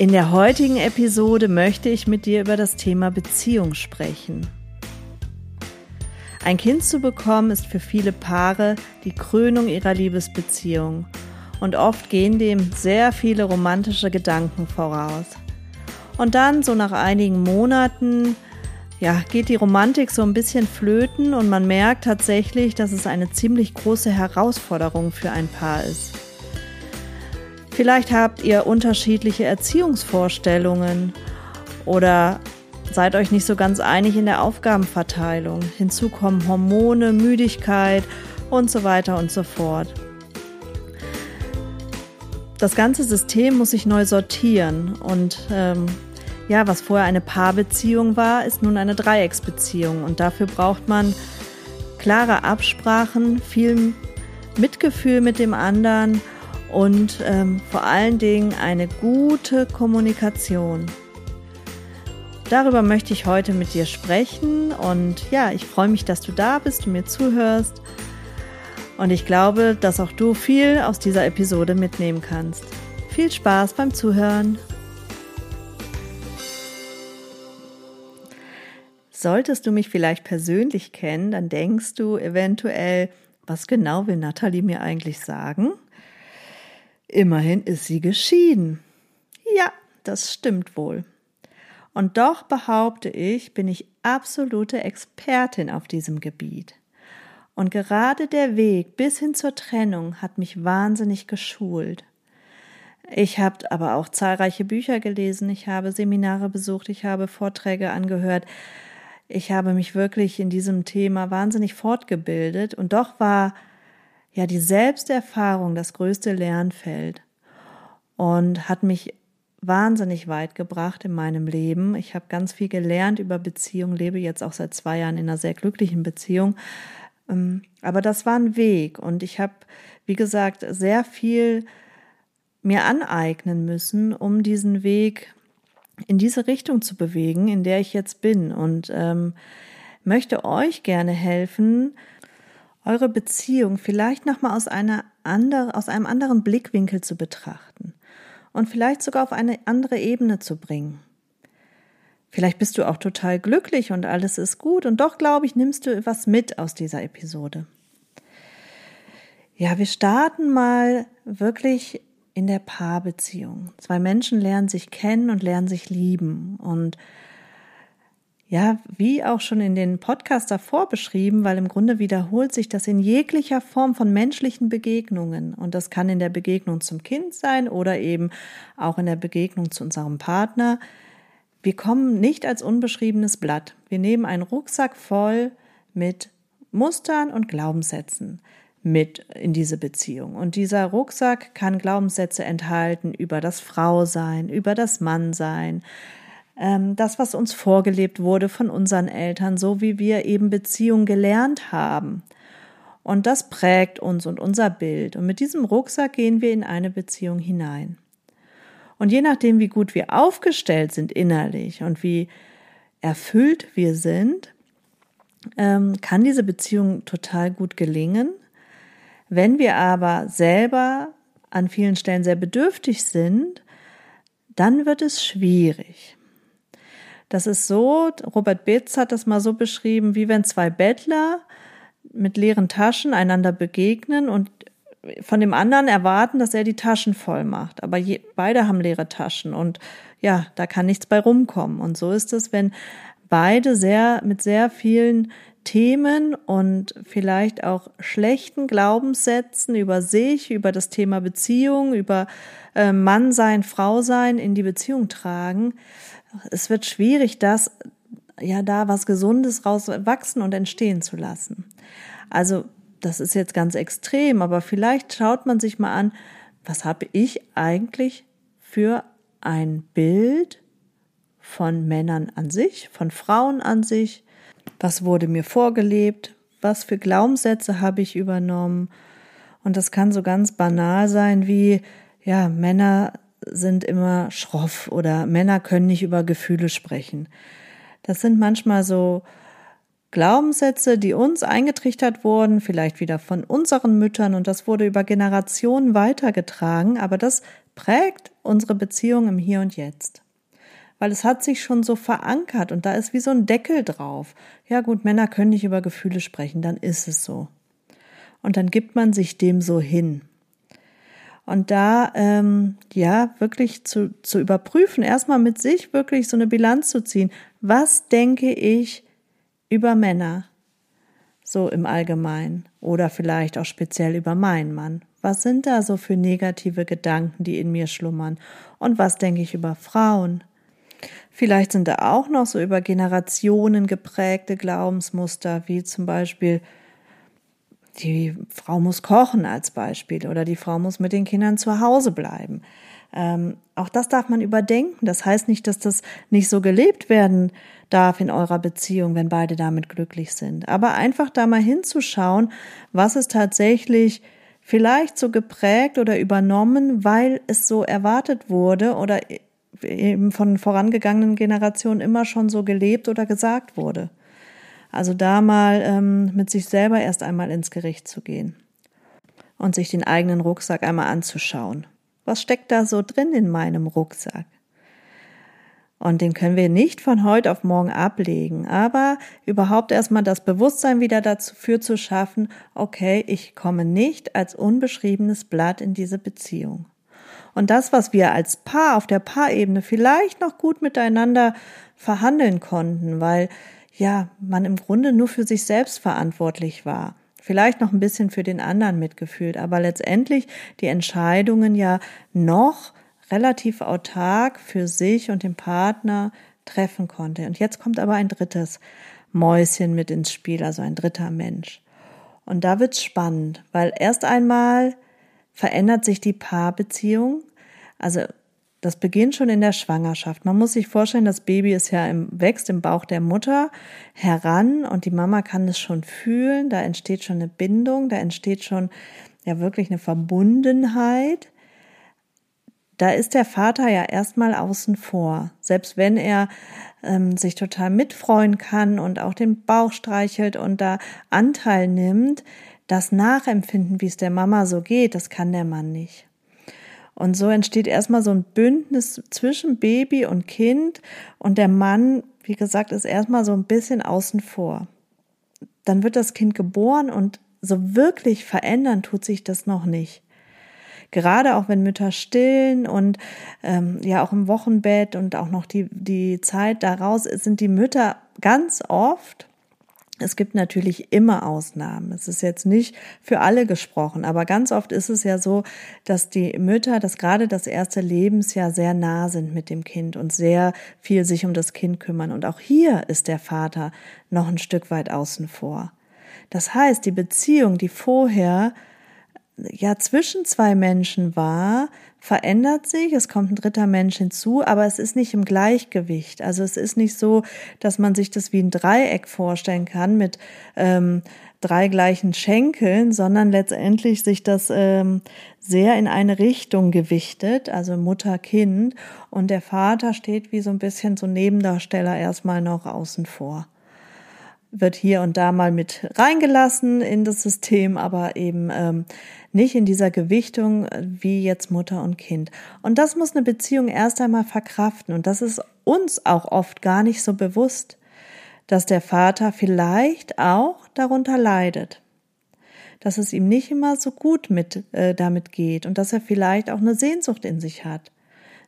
In der heutigen Episode möchte ich mit dir über das Thema Beziehung sprechen. Ein Kind zu bekommen ist für viele Paare die Krönung ihrer Liebesbeziehung und oft gehen dem sehr viele romantische Gedanken voraus. Und dann, so nach einigen Monaten, ja, geht die Romantik so ein bisschen flöten und man merkt tatsächlich, dass es eine ziemlich große Herausforderung für ein Paar ist. Vielleicht habt ihr unterschiedliche Erziehungsvorstellungen oder seid euch nicht so ganz einig in der Aufgabenverteilung. Hinzu kommen Hormone, Müdigkeit und so weiter und so fort. Das ganze System muss sich neu sortieren und ähm, ja, was vorher eine Paarbeziehung war, ist nun eine Dreiecksbeziehung und dafür braucht man klare Absprachen, viel Mitgefühl mit dem anderen und ähm, vor allen Dingen eine gute Kommunikation. Darüber möchte ich heute mit dir sprechen und ja, ich freue mich, dass du da bist und mir zuhörst. Und ich glaube, dass auch du viel aus dieser Episode mitnehmen kannst. Viel Spaß beim Zuhören. Solltest du mich vielleicht persönlich kennen, dann denkst du eventuell, was genau will Nathalie mir eigentlich sagen? Immerhin ist sie geschieden. Ja, das stimmt wohl. Und doch behaupte ich, bin ich absolute Expertin auf diesem Gebiet. Und gerade der Weg bis hin zur Trennung hat mich wahnsinnig geschult. Ich habe aber auch zahlreiche Bücher gelesen, ich habe Seminare besucht, ich habe Vorträge angehört. Ich habe mich wirklich in diesem Thema wahnsinnig fortgebildet und doch war ja die Selbsterfahrung das größte Lernfeld und hat mich wahnsinnig weit gebracht in meinem Leben. Ich habe ganz viel gelernt über Beziehung, lebe jetzt auch seit zwei Jahren in einer sehr glücklichen Beziehung. Ähm, aber das war ein Weg und ich habe, wie gesagt, sehr viel mir aneignen müssen, um diesen Weg in diese Richtung zu bewegen, in der ich jetzt bin und ähm, möchte euch gerne helfen, eure Beziehung vielleicht nochmal aus aus einem anderen Blickwinkel zu betrachten und vielleicht sogar auf eine andere Ebene zu bringen. Vielleicht bist du auch total glücklich und alles ist gut und doch, glaube ich, nimmst du was mit aus dieser Episode. Ja, wir starten mal wirklich in der Paarbeziehung. Zwei Menschen lernen sich kennen und lernen sich lieben und ja, wie auch schon in den Podcast davor beschrieben, weil im Grunde wiederholt sich das in jeglicher Form von menschlichen Begegnungen. Und das kann in der Begegnung zum Kind sein oder eben auch in der Begegnung zu unserem Partner. Wir kommen nicht als unbeschriebenes Blatt. Wir nehmen einen Rucksack voll mit Mustern und Glaubenssätzen mit in diese Beziehung. Und dieser Rucksack kann Glaubenssätze enthalten über das Frausein, über das Mannsein, ähm, das, was uns vorgelebt wurde von unseren Eltern, so wie wir eben Beziehung gelernt haben. Und das prägt uns und unser Bild. Und mit diesem Rucksack gehen wir in eine Beziehung hinein. Und je nachdem, wie gut wir aufgestellt sind innerlich und wie erfüllt wir sind, ähm, kann diese Beziehung total gut gelingen. Wenn wir aber selber an vielen Stellen sehr bedürftig sind, dann wird es schwierig. Das ist so, Robert Betz hat das mal so beschrieben, wie wenn zwei Bettler mit leeren Taschen einander begegnen und von dem anderen erwarten, dass er die Taschen voll macht. Aber je, beide haben leere Taschen und ja, da kann nichts bei rumkommen. Und so ist es, wenn beide sehr mit sehr vielen Themen und vielleicht auch schlechten Glaubenssätzen über sich, über das Thema Beziehung, über äh, Mann sein, Frau sein in die Beziehung tragen, es wird schwierig, das ja da was Gesundes rauswachsen und entstehen zu lassen. Also das ist jetzt ganz extrem, aber vielleicht schaut man sich mal an, was habe ich eigentlich für ein Bild von Männern an sich, von Frauen an sich. Was wurde mir vorgelebt? Was für Glaubenssätze habe ich übernommen? Und das kann so ganz banal sein wie, ja, Männer sind immer schroff oder Männer können nicht über Gefühle sprechen. Das sind manchmal so Glaubenssätze, die uns eingetrichtert wurden, vielleicht wieder von unseren Müttern und das wurde über Generationen weitergetragen, aber das prägt unsere Beziehung im Hier und Jetzt. Weil es hat sich schon so verankert und da ist wie so ein Deckel drauf. Ja gut, Männer können nicht über Gefühle sprechen, dann ist es so. Und dann gibt man sich dem so hin. Und da, ähm, ja, wirklich zu, zu überprüfen, erstmal mit sich wirklich so eine Bilanz zu ziehen. Was denke ich über Männer? So im Allgemeinen. Oder vielleicht auch speziell über meinen Mann. Was sind da so für negative Gedanken, die in mir schlummern? Und was denke ich über Frauen? Vielleicht sind da auch noch so über Generationen geprägte Glaubensmuster, wie zum Beispiel, die Frau muss kochen als Beispiel oder die Frau muss mit den Kindern zu Hause bleiben. Ähm, auch das darf man überdenken. Das heißt nicht, dass das nicht so gelebt werden darf in eurer Beziehung, wenn beide damit glücklich sind. Aber einfach da mal hinzuschauen, was ist tatsächlich vielleicht so geprägt oder übernommen, weil es so erwartet wurde oder eben von vorangegangenen Generationen immer schon so gelebt oder gesagt wurde. Also da mal ähm, mit sich selber erst einmal ins Gericht zu gehen und sich den eigenen Rucksack einmal anzuschauen. Was steckt da so drin in meinem Rucksack? Und den können wir nicht von heute auf morgen ablegen, aber überhaupt erstmal das Bewusstsein wieder dafür zu schaffen, okay, ich komme nicht als unbeschriebenes Blatt in diese Beziehung. Und das, was wir als Paar auf der Paarebene vielleicht noch gut miteinander verhandeln konnten, weil ja, man im Grunde nur für sich selbst verantwortlich war. Vielleicht noch ein bisschen für den anderen mitgefühlt, aber letztendlich die Entscheidungen ja noch relativ autark für sich und den Partner treffen konnte. Und jetzt kommt aber ein drittes Mäuschen mit ins Spiel, also ein dritter Mensch. Und da wird's spannend, weil erst einmal verändert sich die Paarbeziehung. Also das beginnt schon in der Schwangerschaft. Man muss sich vorstellen, das Baby ist ja im, wächst im Bauch der Mutter heran und die Mama kann es schon fühlen. Da entsteht schon eine Bindung, da entsteht schon ja wirklich eine Verbundenheit. Da ist der Vater ja erstmal außen vor. Selbst wenn er ähm, sich total mitfreuen kann und auch den Bauch streichelt und da Anteil nimmt, das Nachempfinden, wie es der Mama so geht, das kann der Mann nicht. Und so entsteht erstmal so ein Bündnis zwischen Baby und Kind und der Mann, wie gesagt, ist erstmal so ein bisschen außen vor. Dann wird das Kind geboren und so wirklich verändern tut sich das noch nicht. Gerade auch wenn Mütter stillen und ähm, ja auch im Wochenbett und auch noch die, die Zeit daraus sind die Mütter ganz oft es gibt natürlich immer Ausnahmen. Es ist jetzt nicht für alle gesprochen, aber ganz oft ist es ja so, dass die Mütter, dass gerade das erste Lebensjahr sehr nah sind mit dem Kind und sehr viel sich um das Kind kümmern. Und auch hier ist der Vater noch ein Stück weit außen vor. Das heißt, die Beziehung, die vorher ja zwischen zwei Menschen war, verändert sich, es kommt ein dritter Mensch hinzu, aber es ist nicht im Gleichgewicht. Also es ist nicht so, dass man sich das wie ein Dreieck vorstellen kann mit ähm, drei gleichen Schenkeln, sondern letztendlich sich das ähm, sehr in eine Richtung gewichtet, also Mutter, Kind, und der Vater steht wie so ein bisschen so Nebendarsteller erstmal noch außen vor wird hier und da mal mit reingelassen in das System, aber eben ähm, nicht in dieser Gewichtung wie jetzt Mutter und Kind. Und das muss eine Beziehung erst einmal verkraften. Und das ist uns auch oft gar nicht so bewusst, dass der Vater vielleicht auch darunter leidet. Dass es ihm nicht immer so gut mit, äh, damit geht und dass er vielleicht auch eine Sehnsucht in sich hat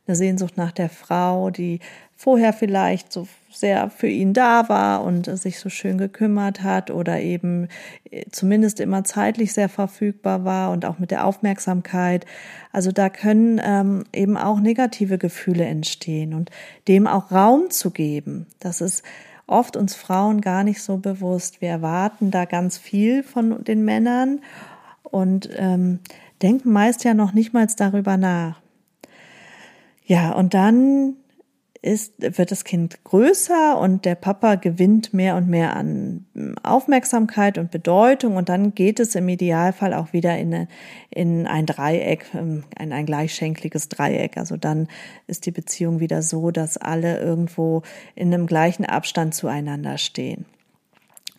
eine Sehnsucht nach der Frau, die vorher vielleicht so sehr für ihn da war und sich so schön gekümmert hat oder eben äh, zumindest immer zeitlich sehr verfügbar war und auch mit der Aufmerksamkeit. Also da können ähm, eben auch negative Gefühle entstehen und dem auch Raum zu geben. Das ist oft uns Frauen gar nicht so bewusst. Wir erwarten da ganz viel von den Männern und ähm, denken meist ja noch nicht mal darüber nach. Ja, und dann ist, wird das Kind größer und der Papa gewinnt mehr und mehr an Aufmerksamkeit und Bedeutung und dann geht es im Idealfall auch wieder in, in ein Dreieck, ähm, in ein gleichschenkliges Dreieck. Also dann ist die Beziehung wieder so, dass alle irgendwo in einem gleichen Abstand zueinander stehen.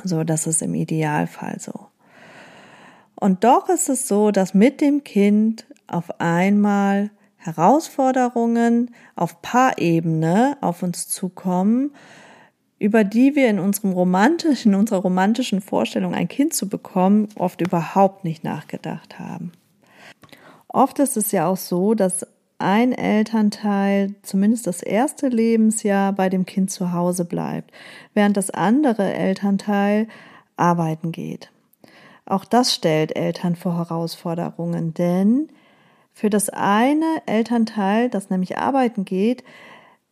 So, das ist im Idealfall so. Und doch ist es so, dass mit dem Kind auf einmal Herausforderungen auf Paarebene auf uns zukommen, über die wir in unserem romantischen, in unserer romantischen Vorstellung ein Kind zu bekommen, oft überhaupt nicht nachgedacht haben. Oft ist es ja auch so, dass ein Elternteil zumindest das erste Lebensjahr bei dem Kind zu Hause bleibt, während das andere Elternteil arbeiten geht. Auch das stellt Eltern vor Herausforderungen, denn für das eine Elternteil, das nämlich arbeiten geht,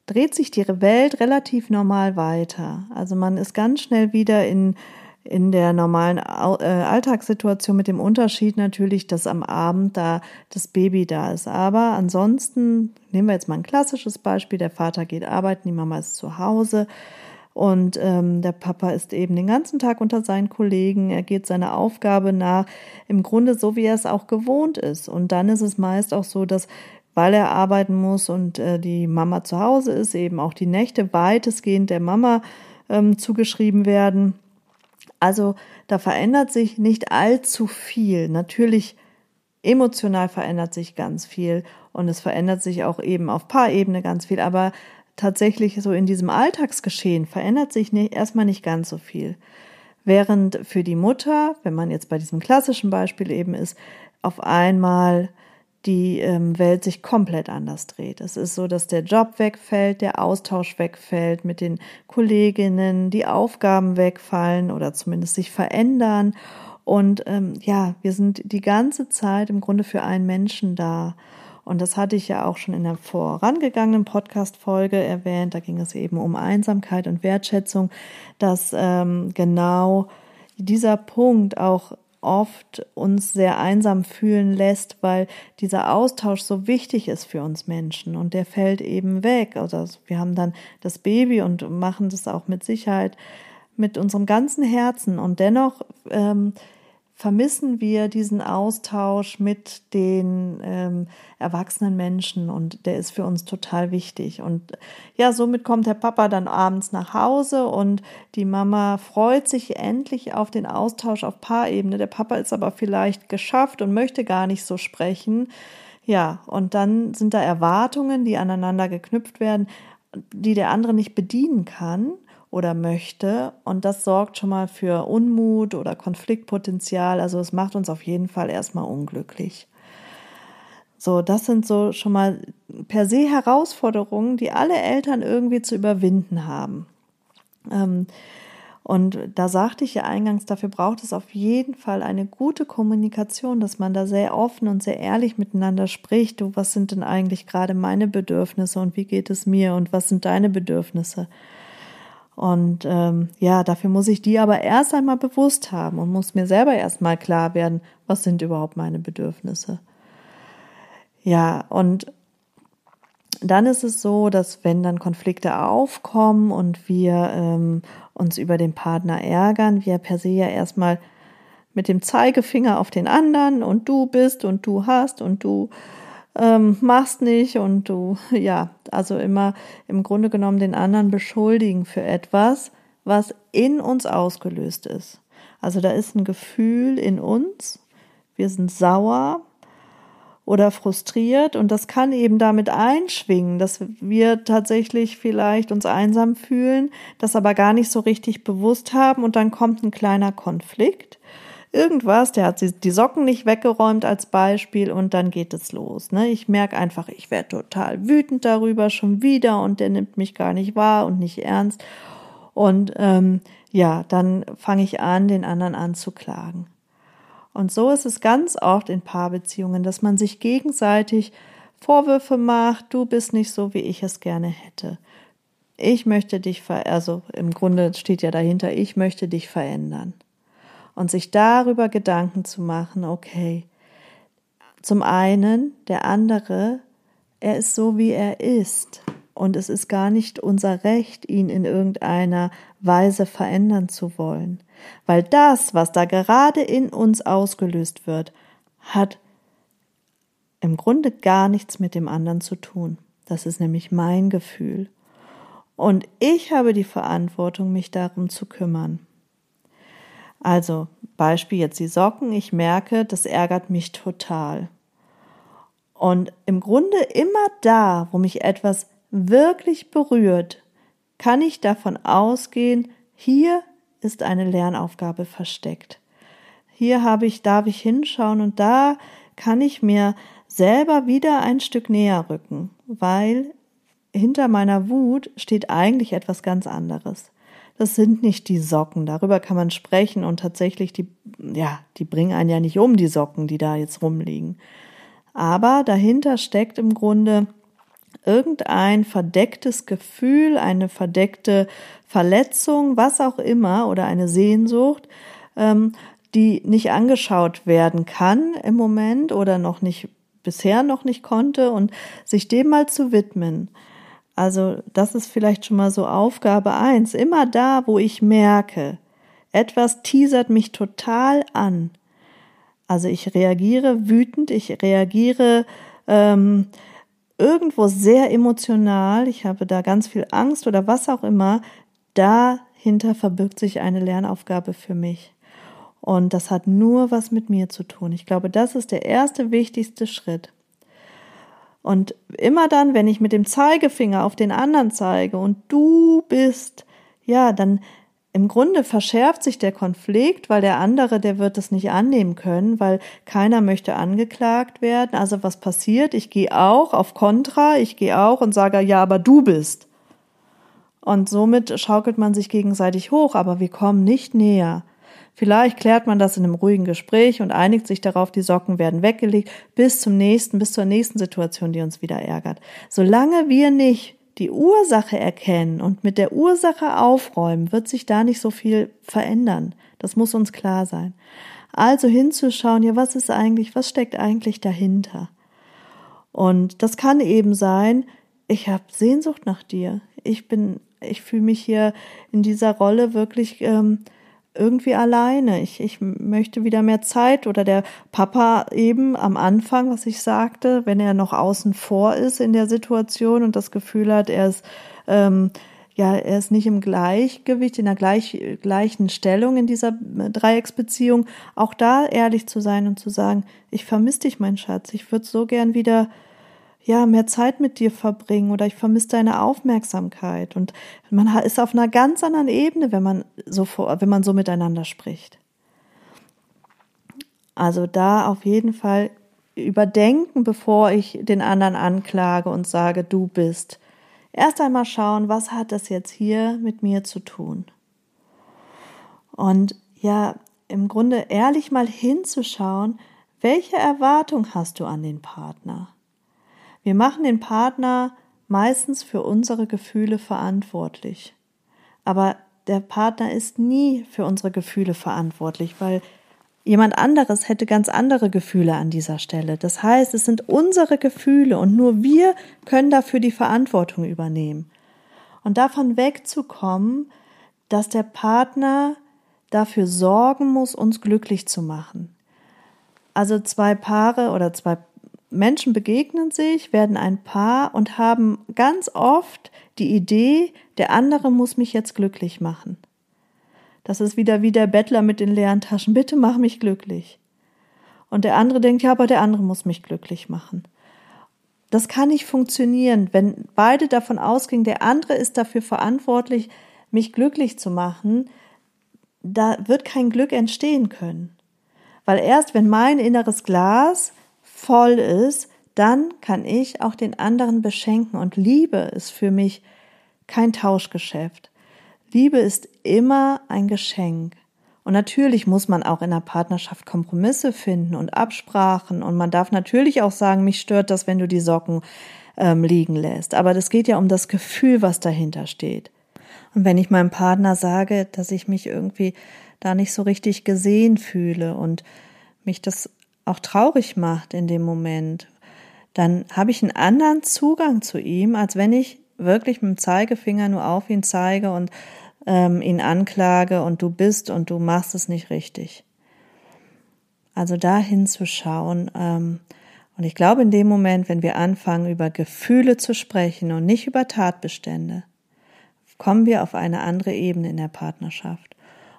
dreht sich die Welt relativ normal weiter. Also man ist ganz schnell wieder in, in der normalen äh, Alltagssituation mit dem Unterschied natürlich, dass am Abend da das Baby da ist. Aber ansonsten nehmen wir jetzt mal ein klassisches Beispiel. Der Vater geht arbeiten, die Mama ist zu Hause. Und ähm, der Papa ist eben den ganzen Tag unter seinen Kollegen. Er geht seiner Aufgabe nach, im Grunde so, wie er es auch gewohnt ist. Und dann ist es meist auch so, dass weil er arbeiten muss und äh, die Mama zu Hause ist, eben auch die Nächte weitestgehend der Mama ähm, zugeschrieben werden. Also da verändert sich nicht allzu viel. Natürlich emotional verändert sich ganz viel und es verändert sich auch eben auf Paarebene ganz viel, aber tatsächlich so in diesem Alltagsgeschehen verändert sich nicht, erstmal nicht ganz so viel. Während für die Mutter, wenn man jetzt bei diesem klassischen Beispiel eben ist, auf einmal die ähm, Welt sich komplett anders dreht. Es ist so, dass der Job wegfällt, der Austausch wegfällt mit den Kolleginnen, die Aufgaben wegfallen oder zumindest sich verändern. Und ähm, ja, wir sind die ganze Zeit im Grunde für einen Menschen da. Und das hatte ich ja auch schon in der vorangegangenen Podcast-Folge erwähnt. Da ging es eben um Einsamkeit und Wertschätzung, dass ähm, genau dieser Punkt auch oft uns sehr einsam fühlen lässt, weil dieser Austausch so wichtig ist für uns Menschen und der fällt eben weg. Also wir haben dann das Baby und machen das auch mit Sicherheit mit unserem ganzen Herzen und dennoch ähm, vermissen wir diesen Austausch mit den ähm, erwachsenen Menschen und der ist für uns total wichtig. Und ja, somit kommt der Papa dann abends nach Hause und die Mama freut sich endlich auf den Austausch auf Paarebene. Der Papa ist aber vielleicht geschafft und möchte gar nicht so sprechen. Ja, und dann sind da Erwartungen, die aneinander geknüpft werden, die der andere nicht bedienen kann oder möchte. Und das sorgt schon mal für Unmut oder Konfliktpotenzial. Also es macht uns auf jeden Fall erstmal unglücklich. So, das sind so schon mal per se Herausforderungen, die alle Eltern irgendwie zu überwinden haben. Ähm, und da sagte ich ja eingangs, dafür braucht es auf jeden Fall eine gute Kommunikation, dass man da sehr offen und sehr ehrlich miteinander spricht. Du, was sind denn eigentlich gerade meine Bedürfnisse und wie geht es mir und was sind deine Bedürfnisse? Und ähm, ja, dafür muss ich die aber erst einmal bewusst haben und muss mir selber erstmal klar werden, was sind überhaupt meine Bedürfnisse. Ja, und dann ist es so, dass wenn dann Konflikte aufkommen und wir ähm, uns über den Partner ärgern, wir per se ja erstmal mit dem Zeigefinger auf den anderen und du bist und du hast und du ähm, machst nicht und du, ja, also immer im Grunde genommen den anderen beschuldigen für etwas, was in uns ausgelöst ist. Also da ist ein Gefühl in uns, wir sind sauer oder frustriert und das kann eben damit einschwingen, dass wir tatsächlich vielleicht uns einsam fühlen, das aber gar nicht so richtig bewusst haben und dann kommt ein kleiner Konflikt irgendwas, der hat die Socken nicht weggeräumt als Beispiel und dann geht es los. Ne? Ich merke einfach, ich werde total wütend darüber schon wieder und der nimmt mich gar nicht wahr und nicht ernst. Und ähm, ja, dann fange ich an, den anderen anzuklagen. Und so ist es ganz oft in Paarbeziehungen, dass man sich gegenseitig Vorwürfe macht, du bist nicht so, wie ich es gerne hätte. Ich möchte dich ver also im Grunde steht ja dahinter, ich möchte dich verändern und sich darüber Gedanken zu machen, okay, zum einen, der andere, er ist so, wie er ist. und es ist gar nicht unser Recht, ihn in irgendeiner Weise verändern zu wollen. Weil das, was da gerade in uns ausgelöst wird, hat im Grunde gar nichts mit dem anderen zu tun. Das ist nämlich mein Gefühl. Und ich habe die Verantwortung, mich darum zu kümmern. Also Beispiel jetzt die Socken. Ich merke, das ärgert mich total. Und im Grunde immer da, wo mich etwas wirklich berührt, kann ich davon ausgehen, hier ist eine Lernaufgabe versteckt. Hier habe ich, darf ich hinschauen und da kann ich mir selber wieder ein Stück näher rücken, weil hinter meiner Wut steht eigentlich etwas ganz anderes. Das sind nicht die Socken, darüber kann man sprechen und tatsächlich die, ja, die bringen einen ja nicht um, die Socken, die da jetzt rumliegen. Aber dahinter steckt im Grunde irgendein verdecktes Gefühl, eine verdeckte Verletzung, was auch immer, oder eine Sehnsucht, ähm, die nicht angeschaut werden kann im Moment oder noch nicht, bisher noch nicht konnte und sich dem mal zu widmen. Also das ist vielleicht schon mal so Aufgabe eins. Immer da, wo ich merke, etwas teasert mich total an. Also ich reagiere wütend, ich reagiere ähm, irgendwo sehr emotional, ich habe da ganz viel Angst oder was auch immer, dahinter verbirgt sich eine Lernaufgabe für mich. Und das hat nur was mit mir zu tun. Ich glaube, das ist der erste wichtigste Schritt. Und immer dann, wenn ich mit dem Zeigefinger auf den anderen zeige und du bist, ja, dann im Grunde verschärft sich der Konflikt, weil der andere, der wird es nicht annehmen können, weil keiner möchte angeklagt werden. Also was passiert? Ich gehe auch auf Kontra, ich gehe auch und sage, ja, aber du bist. Und somit schaukelt man sich gegenseitig hoch, aber wir kommen nicht näher. Vielleicht klärt man das in einem ruhigen Gespräch und einigt sich darauf, die Socken werden weggelegt, bis zum nächsten, bis zur nächsten Situation, die uns wieder ärgert. Solange wir nicht die Ursache erkennen und mit der Ursache aufräumen, wird sich da nicht so viel verändern. Das muss uns klar sein. Also hinzuschauen, ja, was ist eigentlich, was steckt eigentlich dahinter? Und das kann eben sein, ich habe Sehnsucht nach dir. Ich bin, ich fühle mich hier in dieser Rolle wirklich ähm, irgendwie alleine. Ich, ich möchte wieder mehr Zeit oder der Papa eben am Anfang, was ich sagte, wenn er noch außen vor ist in der Situation und das Gefühl hat, er ist ähm, ja, er ist nicht im Gleichgewicht, in der gleich, gleichen Stellung in dieser Dreiecksbeziehung, auch da ehrlich zu sein und zu sagen, ich vermisse dich, mein Schatz, ich würde so gern wieder ja, mehr Zeit mit dir verbringen oder ich vermisse deine Aufmerksamkeit. Und man ist auf einer ganz anderen Ebene, wenn man so, wenn man so miteinander spricht. Also da auf jeden Fall überdenken, bevor ich den anderen anklage und sage, du bist. Erst einmal schauen, was hat das jetzt hier mit mir zu tun? Und ja, im Grunde ehrlich mal hinzuschauen, welche Erwartung hast du an den Partner? Wir machen den Partner meistens für unsere Gefühle verantwortlich. Aber der Partner ist nie für unsere Gefühle verantwortlich, weil jemand anderes hätte ganz andere Gefühle an dieser Stelle. Das heißt, es sind unsere Gefühle und nur wir können dafür die Verantwortung übernehmen. Und davon wegzukommen, dass der Partner dafür sorgen muss, uns glücklich zu machen. Also zwei Paare oder zwei Menschen begegnen sich, werden ein Paar und haben ganz oft die Idee, der andere muss mich jetzt glücklich machen. Das ist wieder wie der Bettler mit den leeren Taschen. Bitte mach mich glücklich. Und der andere denkt, ja, aber der andere muss mich glücklich machen. Das kann nicht funktionieren, wenn beide davon ausgehen, der andere ist dafür verantwortlich, mich glücklich zu machen. Da wird kein Glück entstehen können. Weil erst wenn mein inneres Glas voll ist, dann kann ich auch den anderen beschenken. Und Liebe ist für mich kein Tauschgeschäft. Liebe ist immer ein Geschenk. Und natürlich muss man auch in der Partnerschaft Kompromisse finden und Absprachen. Und man darf natürlich auch sagen, mich stört das, wenn du die Socken ähm, liegen lässt. Aber das geht ja um das Gefühl, was dahinter steht. Und wenn ich meinem Partner sage, dass ich mich irgendwie da nicht so richtig gesehen fühle und mich das auch traurig macht in dem Moment, dann habe ich einen anderen Zugang zu ihm, als wenn ich wirklich mit dem Zeigefinger nur auf ihn zeige und ähm, ihn anklage und du bist und du machst es nicht richtig. Also da hinzuschauen. Ähm, und ich glaube, in dem Moment, wenn wir anfangen, über Gefühle zu sprechen und nicht über Tatbestände, kommen wir auf eine andere Ebene in der Partnerschaft.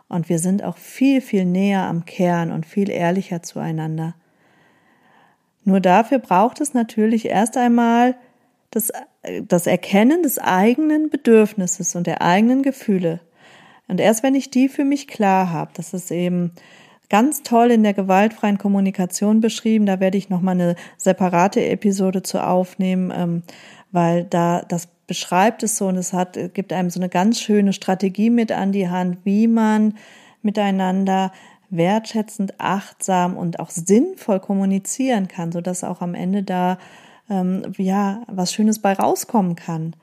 Und wir sind auch viel, viel näher am Kern und viel ehrlicher zueinander. Nur dafür braucht es natürlich erst einmal das, das Erkennen des eigenen Bedürfnisses und der eigenen Gefühle. Und erst wenn ich die für mich klar habe, das ist eben ganz toll in der gewaltfreien Kommunikation beschrieben, da werde ich nochmal eine separate Episode zu aufnehmen, ähm, weil da das beschreibt es so und es hat, gibt einem so eine ganz schöne Strategie mit an die Hand, wie man miteinander wertschätzend, achtsam und auch sinnvoll kommunizieren kann, so dass auch am Ende da ähm, ja was Schönes bei rauskommen kann.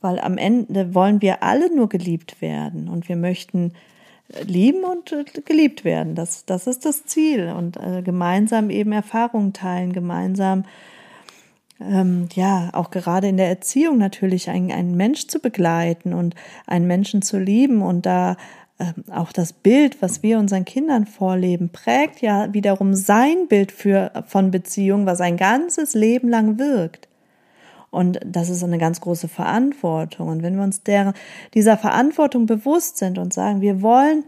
Weil am Ende wollen wir alle nur geliebt werden und wir möchten lieben und äh, geliebt werden. Das, das ist das Ziel und äh, gemeinsam eben Erfahrungen teilen, gemeinsam ähm, ja auch gerade in der Erziehung natürlich einen, einen Mensch zu begleiten und einen Menschen zu lieben und da auch das Bild, was wir unseren Kindern vorleben, prägt ja wiederum sein Bild für, von Beziehung, was ein ganzes Leben lang wirkt. Und das ist eine ganz große Verantwortung. Und wenn wir uns der, dieser Verantwortung bewusst sind und sagen, wir wollen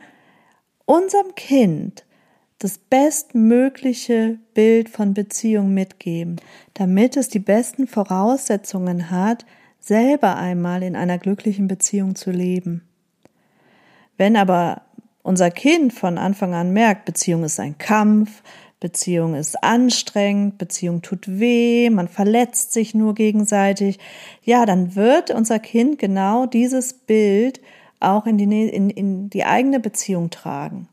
unserem Kind das bestmögliche Bild von Beziehung mitgeben, damit es die besten Voraussetzungen hat, selber einmal in einer glücklichen Beziehung zu leben. Wenn aber unser Kind von Anfang an merkt, Beziehung ist ein Kampf, Beziehung ist anstrengend, Beziehung tut weh, man verletzt sich nur gegenseitig, ja, dann wird unser Kind genau dieses Bild auch in die, in, in die eigene Beziehung tragen.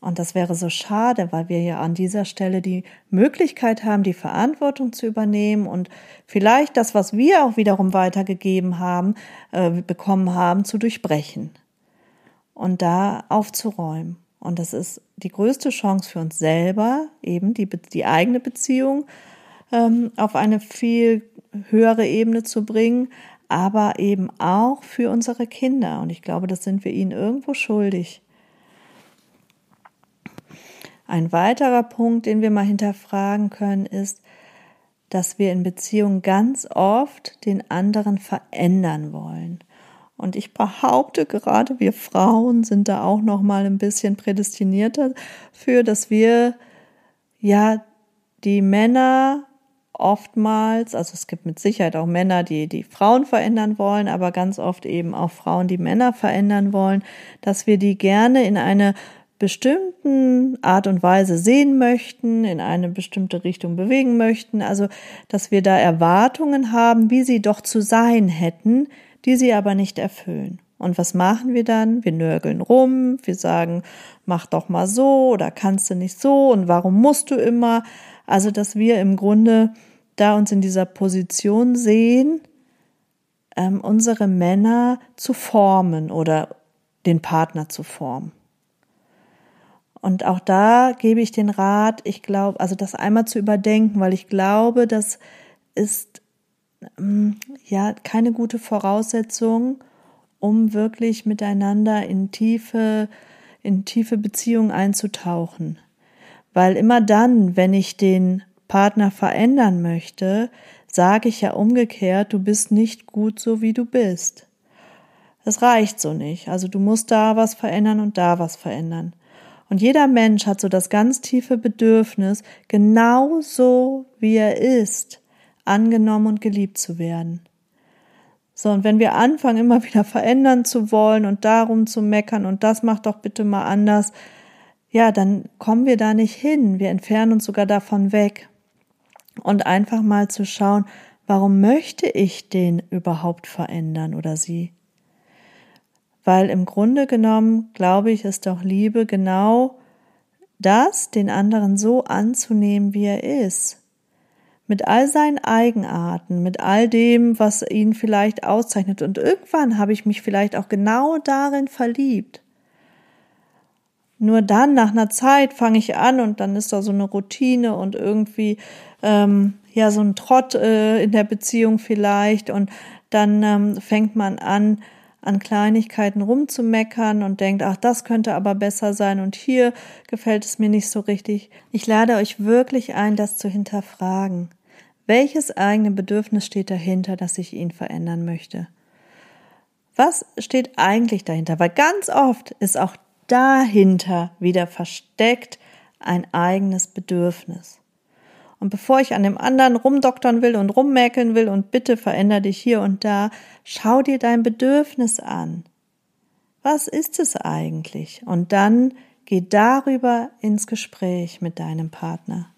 Und das wäre so schade, weil wir ja an dieser Stelle die Möglichkeit haben, die Verantwortung zu übernehmen und vielleicht das, was wir auch wiederum weitergegeben haben, äh, bekommen haben, zu durchbrechen und da aufzuräumen. Und das ist die größte Chance für uns selber, eben die, die eigene Beziehung ähm, auf eine viel höhere Ebene zu bringen, aber eben auch für unsere Kinder. Und ich glaube, das sind wir ihnen irgendwo schuldig. Ein weiterer Punkt, den wir mal hinterfragen können, ist, dass wir in Beziehungen ganz oft den anderen verändern wollen. Und ich behaupte, gerade wir Frauen sind da auch noch mal ein bisschen prädestinierter für, dass wir ja die Männer oftmals, also es gibt mit Sicherheit auch Männer, die die Frauen verändern wollen, aber ganz oft eben auch Frauen, die Männer verändern wollen, dass wir die gerne in eine bestimmten Art und Weise sehen möchten, in eine bestimmte Richtung bewegen möchten, also dass wir da Erwartungen haben, wie sie doch zu sein hätten, die sie aber nicht erfüllen. Und was machen wir dann? Wir nörgeln rum, wir sagen, mach doch mal so oder kannst du nicht so und warum musst du immer? Also, dass wir im Grunde da uns in dieser Position sehen, ähm, unsere Männer zu formen oder den Partner zu formen. Und auch da gebe ich den Rat, ich glaube, also das einmal zu überdenken, weil ich glaube, das ist ja keine gute Voraussetzung, um wirklich miteinander in tiefe, in tiefe Beziehungen einzutauchen. Weil immer dann, wenn ich den Partner verändern möchte, sage ich ja umgekehrt, du bist nicht gut so, wie du bist. Es reicht so nicht. Also du musst da was verändern und da was verändern. Und jeder Mensch hat so das ganz tiefe Bedürfnis, genau so wie er ist, angenommen und geliebt zu werden. So, und wenn wir anfangen, immer wieder verändern zu wollen und darum zu meckern und das macht doch bitte mal anders, ja, dann kommen wir da nicht hin. Wir entfernen uns sogar davon weg. Und einfach mal zu schauen, warum möchte ich den überhaupt verändern oder sie? Weil im Grunde genommen, glaube ich, ist doch Liebe genau das, den anderen so anzunehmen, wie er ist mit all seinen Eigenarten, mit all dem, was ihn vielleicht auszeichnet. Und irgendwann habe ich mich vielleicht auch genau darin verliebt. Nur dann, nach einer Zeit, fange ich an und dann ist da so eine Routine und irgendwie ähm, ja so ein Trott äh, in der Beziehung vielleicht und dann ähm, fängt man an, an Kleinigkeiten rumzumeckern und denkt, ach, das könnte aber besser sein und hier gefällt es mir nicht so richtig. Ich lade euch wirklich ein, das zu hinterfragen. Welches eigene Bedürfnis steht dahinter, dass ich ihn verändern möchte? Was steht eigentlich dahinter? Weil ganz oft ist auch dahinter wieder versteckt ein eigenes Bedürfnis. Und bevor ich an dem anderen rumdoktern will und rummäkeln will und bitte veränder dich hier und da, schau dir dein Bedürfnis an. Was ist es eigentlich? Und dann geh darüber ins Gespräch mit deinem Partner.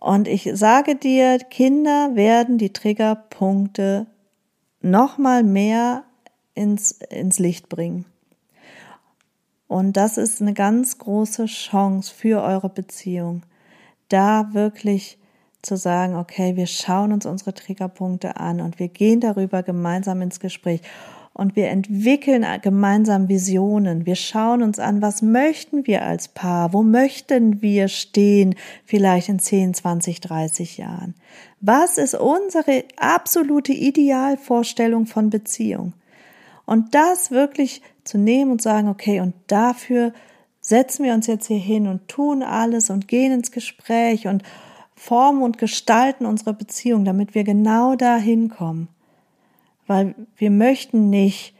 Und ich sage dir, Kinder werden die Triggerpunkte nochmal mehr ins, ins Licht bringen. Und das ist eine ganz große Chance für eure Beziehung da wirklich zu sagen, okay, wir schauen uns unsere Triggerpunkte an und wir gehen darüber gemeinsam ins Gespräch und wir entwickeln gemeinsam Visionen. Wir schauen uns an, was möchten wir als Paar? Wo möchten wir stehen? Vielleicht in 10, 20, 30 Jahren. Was ist unsere absolute Idealvorstellung von Beziehung? Und das wirklich zu nehmen und sagen, okay, und dafür setzen wir uns jetzt hier hin und tun alles und gehen ins Gespräch und formen und gestalten unsere Beziehung, damit wir genau dahin kommen. Weil wir möchten nicht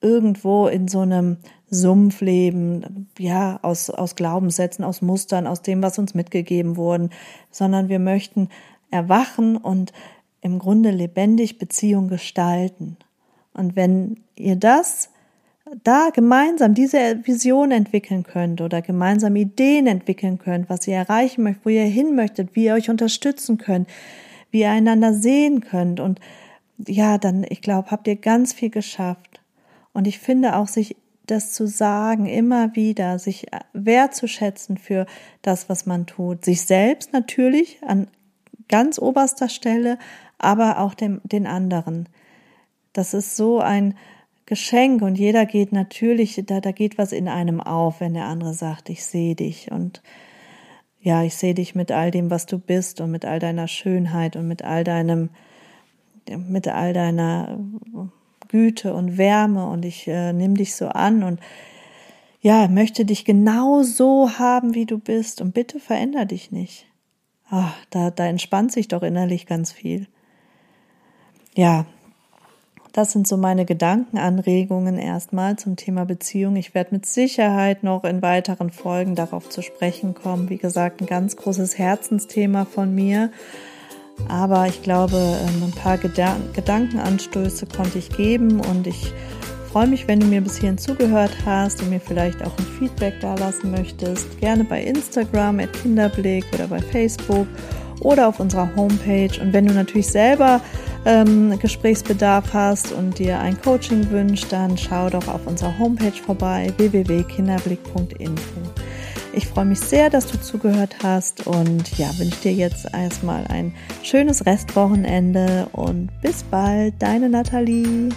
irgendwo in so einem Sumpf leben, ja, aus, aus Glaubenssätzen, aus Mustern, aus dem, was uns mitgegeben wurden, sondern wir möchten erwachen und im Grunde lebendig Beziehung gestalten. Und wenn ihr das da gemeinsam diese Vision entwickeln könnt oder gemeinsam Ideen entwickeln könnt, was ihr erreichen möchtet, wo ihr hin möchtet, wie ihr euch unterstützen könnt, wie ihr einander sehen könnt und ja, dann, ich glaube, habt ihr ganz viel geschafft. Und ich finde auch, sich das zu sagen, immer wieder, sich wertzuschätzen für das, was man tut. Sich selbst natürlich an ganz oberster Stelle, aber auch dem, den anderen. Das ist so ein, Geschenk und jeder geht natürlich, da, da geht was in einem auf, wenn der andere sagt, ich sehe dich und ja, ich sehe dich mit all dem, was du bist und mit all deiner Schönheit und mit all deinem, mit all deiner Güte und Wärme und ich äh, nimm dich so an und ja, möchte dich genau so haben, wie du bist und bitte veränder dich nicht. Ach, da, da entspannt sich doch innerlich ganz viel. Ja, das sind so meine Gedankenanregungen erstmal zum Thema Beziehung. Ich werde mit Sicherheit noch in weiteren Folgen darauf zu sprechen kommen. Wie gesagt, ein ganz großes Herzensthema von mir. Aber ich glaube, ähm, ein paar Gedankenanstöße konnte ich geben und ich freue mich, wenn du mir bis hierhin zugehört hast und mir vielleicht auch ein Feedback da lassen möchtest. Gerne bei Instagram, at Kinderblick oder bei Facebook oder auf unserer Homepage. Und wenn du natürlich selber ähm, Gesprächsbedarf hast und dir ein Coaching wünscht, dann schau doch auf unserer Homepage vorbei www.kinderblick.info. Ich freue mich sehr, dass du zugehört hast und ja, wünsche dir jetzt erstmal ein schönes Restwochenende und bis bald, deine Nathalie.